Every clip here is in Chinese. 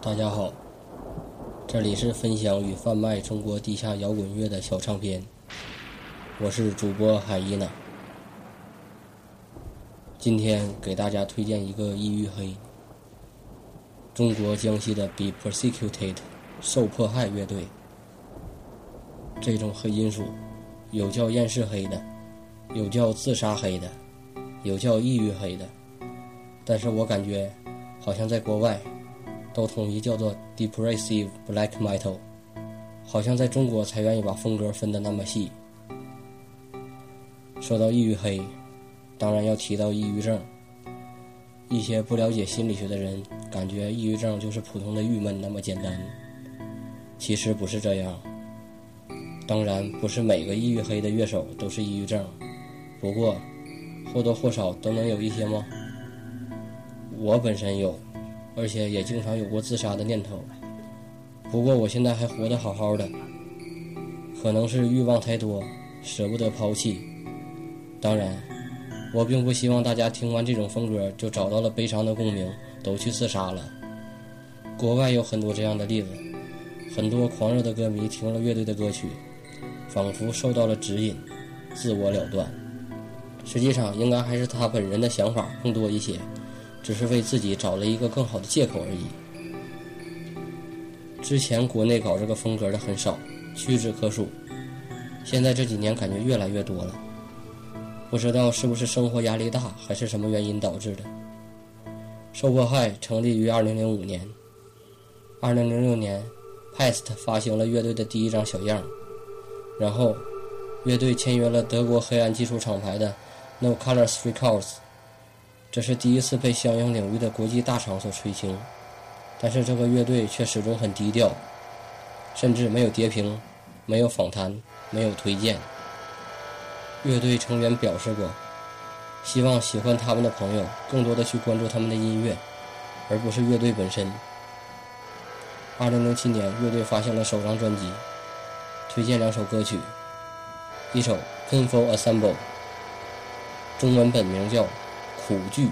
大家好，这里是分享与贩卖中国地下摇滚乐的小唱片，我是主播海伊娜。今天给大家推荐一个异域黑，中国江西的 Be Persecuted 受迫害乐队。这种黑金属，有叫厌世黑的，有叫自杀黑的，有叫抑郁黑的，但是我感觉，好像在国外，都统一叫做 Depressive Black Metal，好像在中国才愿意把风格分得那么细。说到抑郁黑。当然要提到抑郁症。一些不了解心理学的人感觉抑郁症就是普通的郁闷那么简单，其实不是这样。当然不是每个抑郁黑的乐手都是抑郁症，不过或多或少都能有一些吗？我本身有，而且也经常有过自杀的念头。不过我现在还活得好好的，可能是欲望太多，舍不得抛弃。当然。我并不希望大家听完这种风格就找到了悲伤的共鸣，都去自杀了。国外有很多这样的例子，很多狂热的歌迷听了乐队的歌曲，仿佛受到了指引，自我了断。实际上，应该还是他本人的想法更多一些，只是为自己找了一个更好的借口而已。之前国内搞这个风格的很少，屈指可数，现在这几年感觉越来越多了。不知道是不是生活压力大，还是什么原因导致的。受迫害成立于2005年，2006年，Pest 发行了乐队的第一张小样，然后，乐队签约了德国黑暗技术厂牌的 No Colors Records，这是第一次被相应领域的国际大厂所垂青，但是这个乐队却始终很低调，甚至没有碟评，没有访谈，没有推荐。乐队成员表示过，希望喜欢他们的朋友更多的去关注他们的音乐，而不是乐队本身。二零零七年，乐队发行了首张专辑，推荐两首歌曲，一首《Painful Assemble》，中文本名叫《苦剧》。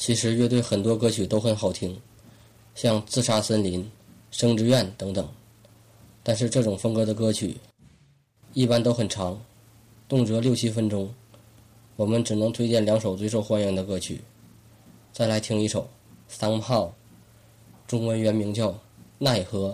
其实乐队很多歌曲都很好听，像《自杀森林》《生之愿》等等。但是这种风格的歌曲一般都很长，动辄六七分钟。我们只能推荐两首最受欢迎的歌曲。再来听一首《Somehow》，中文原名叫《奈何》。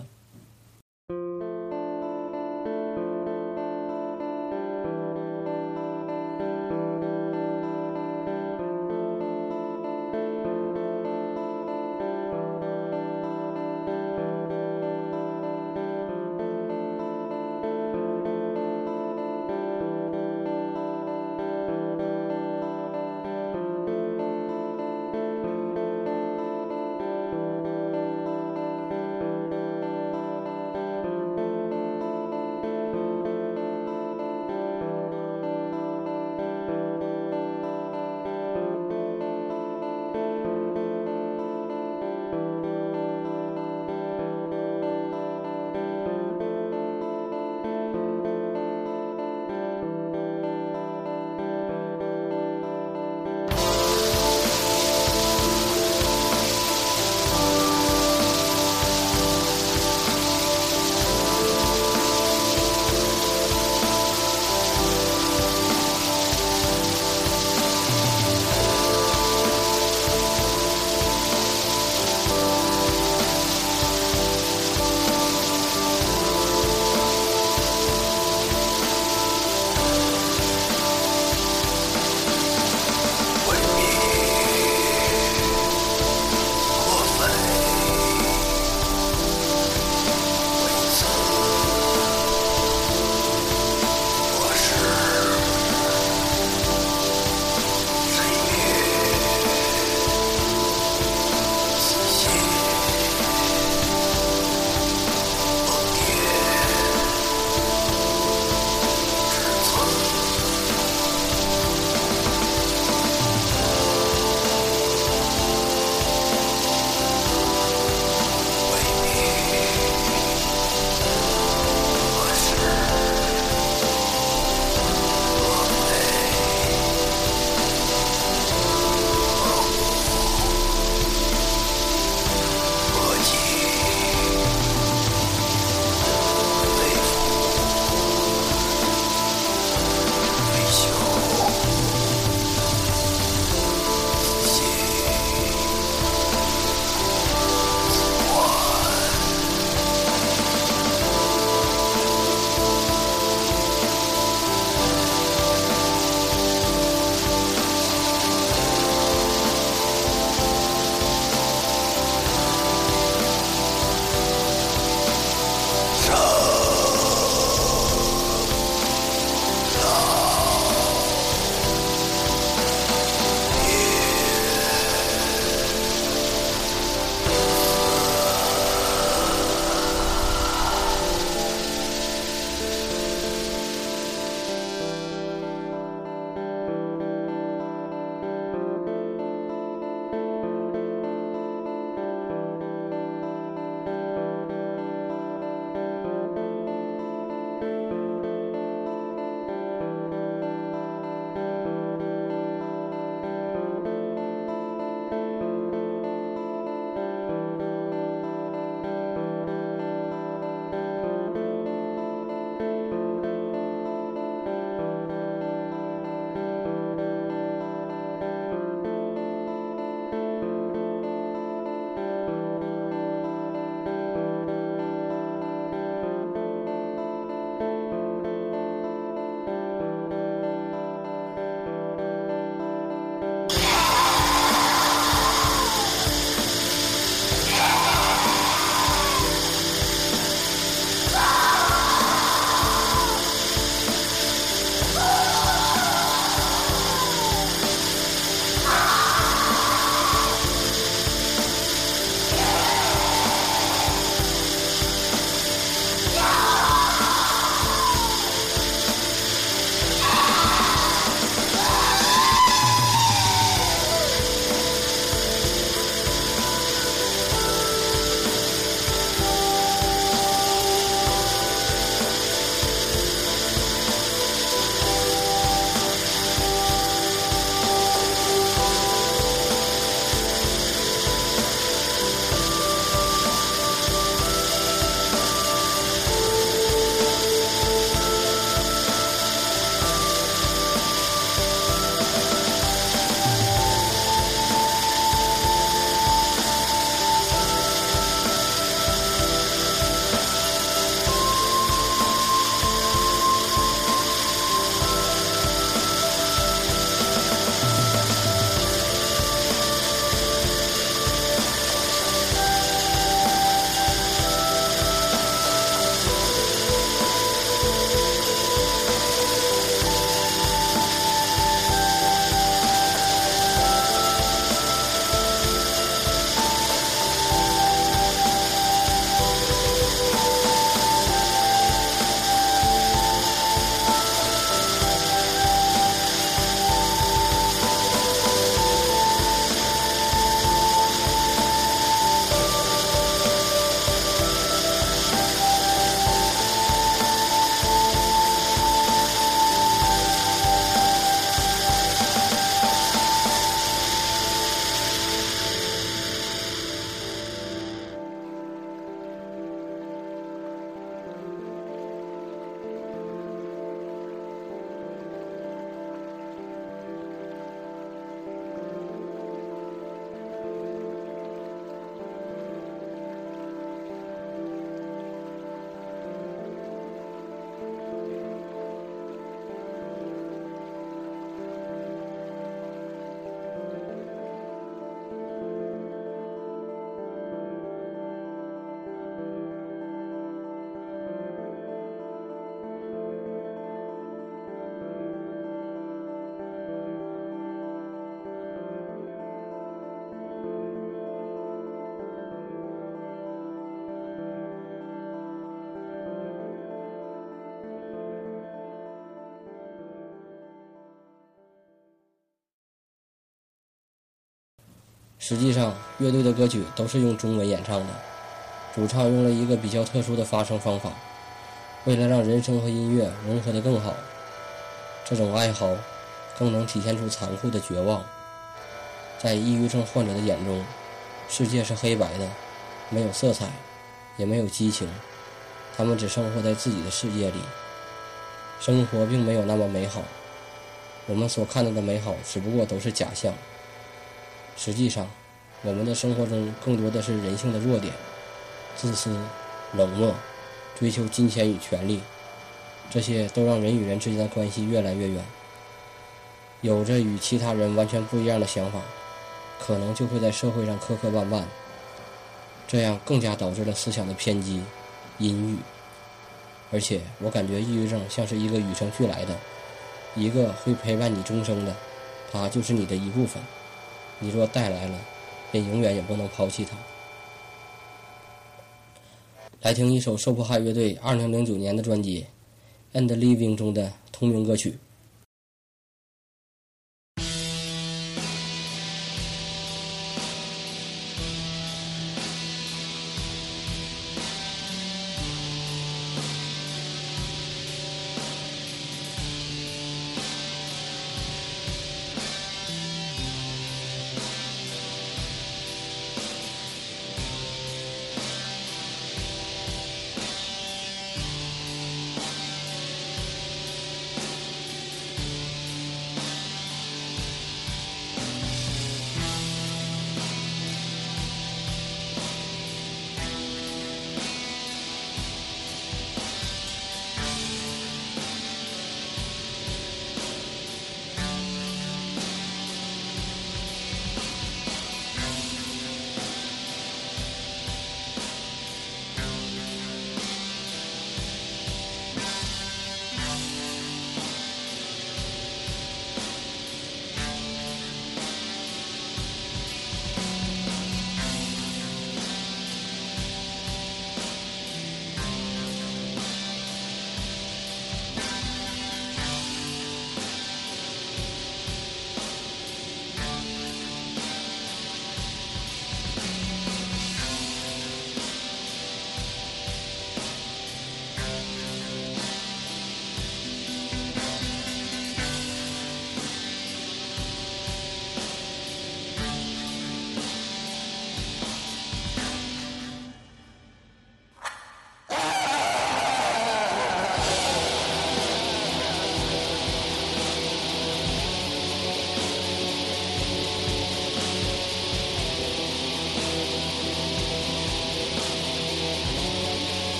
实际上，乐队的歌曲都是用中文演唱的，主唱用了一个比较特殊的发声方法，为了让人声和音乐融合得更好，这种哀嚎更能体现出残酷的绝望。在抑郁症患者的眼中，世界是黑白的，没有色彩，也没有激情，他们只生活在自己的世界里，生活并没有那么美好。我们所看到的美好，只不过都是假象。实际上，我们的生活中更多的是人性的弱点：自私、冷漠、追求金钱与权力，这些都让人与人之间的关系越来越远。有着与其他人完全不一样的想法，可能就会在社会上磕磕绊绊，这样更加导致了思想的偏激、阴郁。而且，我感觉抑郁症像是一个与生俱来的，一个会陪伴你终生的，它就是你的一部分。你若带来了，便永远也不能抛弃它。来听一首受迫害乐队二零零九年的专辑《End Living》中的同名歌曲。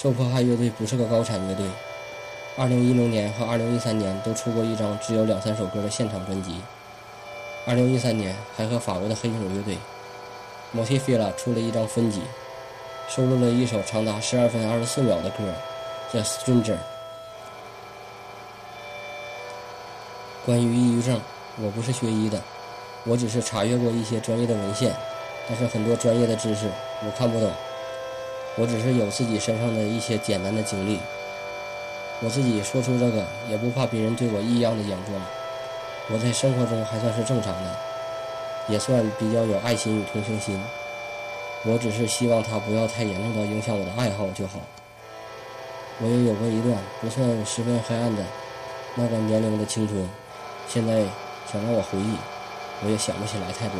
受迫害乐队不是个高产乐队。二零一零年和二零一三年都出过一张只有两三首歌的现场专辑。二零一三年还和法国的黑手乐队 m o t i f i l a 出了一张分辑，收录了一首长达十二分二十四秒的歌，叫《Stranger》。关于抑郁症，我不是学医的，我只是查阅过一些专业的文献，但是很多专业的知识我看不懂。我只是有自己身上的一些简单的经历，我自己说出这个也不怕别人对我异样的眼光。我在生活中还算是正常的，也算比较有爱心与同情心。我只是希望他不要太严重到影响我的爱好就好。我也有过一段不算十分黑暗的那个年龄的青春，现在想让我回忆，我也想不起来太多。